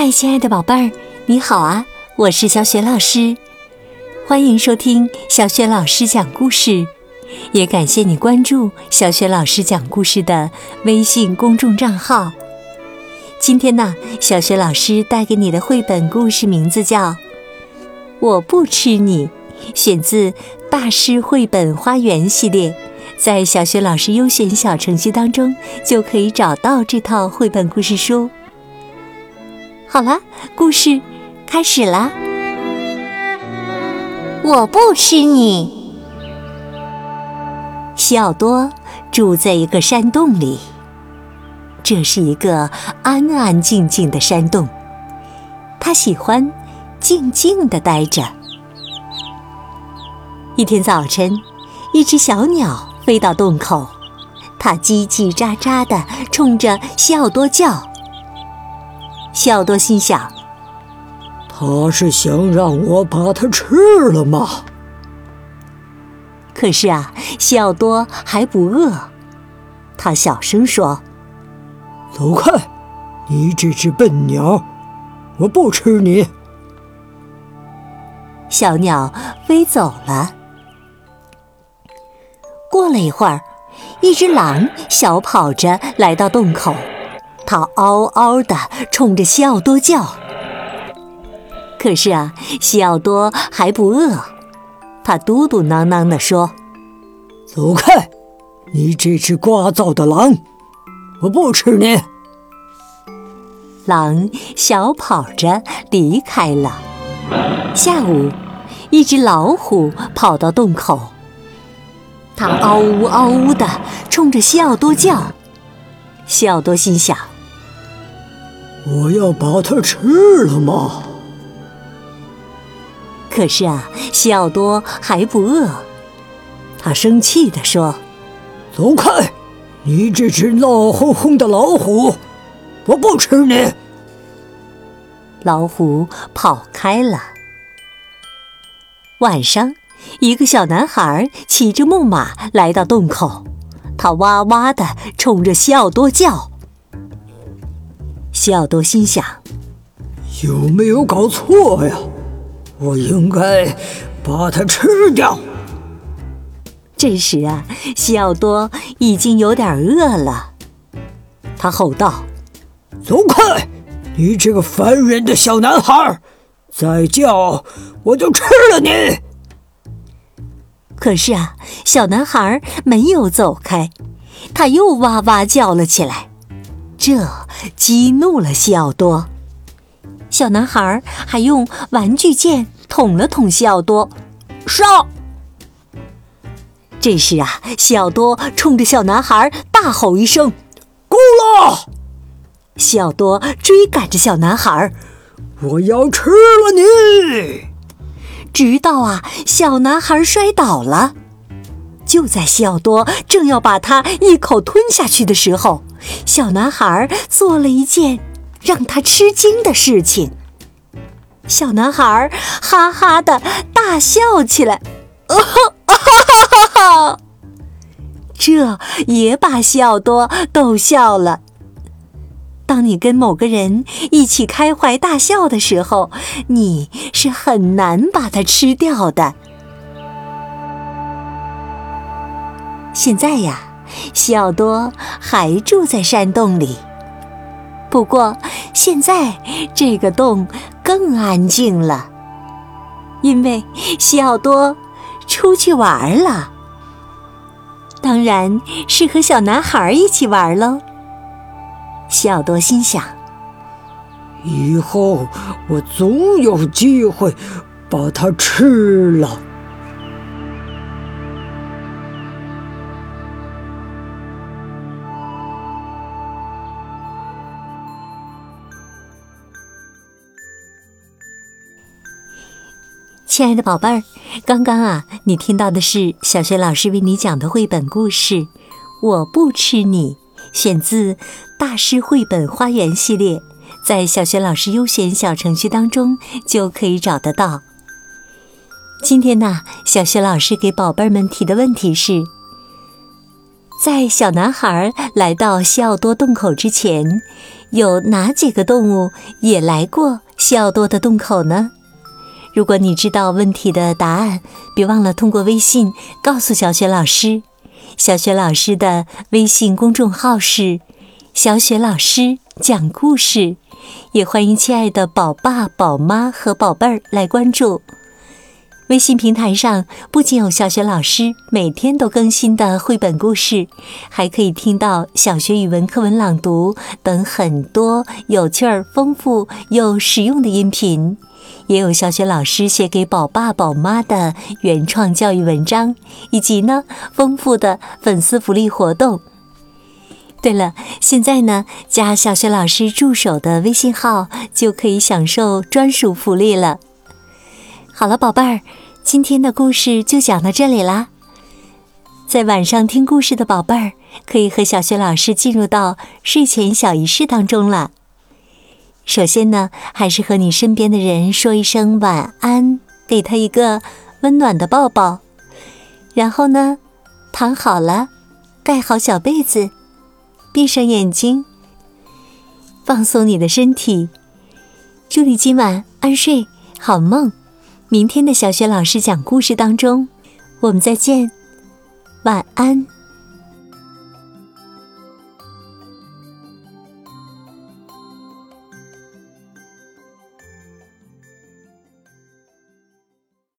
嗨，亲爱的宝贝儿，你好啊！我是小雪老师，欢迎收听小雪老师讲故事，也感谢你关注小雪老师讲故事的微信公众账号。今天呢，小雪老师带给你的绘本故事名字叫《我不吃你》，选自大师绘本花园系列，在小雪老师优选小程序当中就可以找到这套绘本故事书。好了，故事开始了！我不吃你。西奥多住在一个山洞里，这是一个安安静静的山洞，他喜欢静静的待着。一天早晨，一只小鸟飞到洞口，它叽叽喳喳的冲着西奥多叫。西奥多心想：“他是想让我把它吃了吗？”可是啊，西奥多还不饿。他小声说：“走开，你这只笨鸟！我不吃你。”小鸟飞走了。过了一会儿，一只狼小跑着来到洞口。他嗷嗷的冲着西奥多叫，可是啊，西奥多还不饿。他嘟嘟囔囔地说：“走开，你这只聒噪的狼！我不吃你。”狼小跑着离开了。下午，一只老虎跑到洞口，它嗷呜嗷呜的冲着西奥多叫。西奥多心想。我要把它吃了吗？可是啊，西奥多还不饿。他生气地说：“走开，你这只闹哄哄的老虎！我不吃你。”老虎跑开了。晚上，一个小男孩骑着木马来到洞口，他哇哇地冲着西奥多叫。西奥多心想：“有没有搞错呀？我应该把它吃掉。”这时啊，西奥多已经有点饿了，他吼道：“走开！你这个烦人的小男孩！再叫我就吃了你！”可是啊，小男孩没有走开，他又哇哇叫了起来。这激怒了西奥多，小男孩还用玩具剑捅了捅西奥多，上！这时啊，西奥多冲着小男孩大吼一声：“够了！”西奥多追赶着小男孩，我要吃了你！直到啊，小男孩摔倒了。就在西奥多正要把他一口吞下去的时候，小男孩做了一件让他吃惊的事情。小男孩哈哈的大笑起来，哦吼，哈哈哈这也把西奥多逗笑了。当你跟某个人一起开怀大笑的时候，你是很难把它吃掉的。现在呀，西奥多还住在山洞里。不过现在这个洞更安静了，因为西奥多出去玩了。当然是和小男孩一起玩喽。西奥多心想：以后我总有机会把它吃了。亲爱的宝贝儿，刚刚啊，你听到的是小学老师为你讲的绘本故事《我不吃你》，选自大师绘本花园系列，在小学老师优选小程序当中就可以找得到。今天呢，小学老师给宝贝们提的问题是：在小男孩来到西奥多洞口之前，有哪几个动物也来过西奥多的洞口呢？如果你知道问题的答案，别忘了通过微信告诉小雪老师。小雪老师的微信公众号是“小雪老师讲故事”，也欢迎亲爱的宝爸、宝妈和宝贝儿来关注。微信平台上不仅有小学老师每天都更新的绘本故事，还可以听到小学语文课文朗读等很多有趣儿、丰富又实用的音频，也有小学老师写给宝爸宝妈的原创教育文章，以及呢丰富的粉丝福利活动。对了，现在呢加小学老师助手的微信号就可以享受专属福利了。好了，宝贝儿，今天的故事就讲到这里啦。在晚上听故事的宝贝儿，可以和小雪老师进入到睡前小仪式当中了。首先呢，还是和你身边的人说一声晚安，给他一个温暖的抱抱。然后呢，躺好了，盖好小被子，闭上眼睛，放松你的身体。祝你今晚安睡，好梦。明天的小雪老师讲故事当中，我们再见，晚安。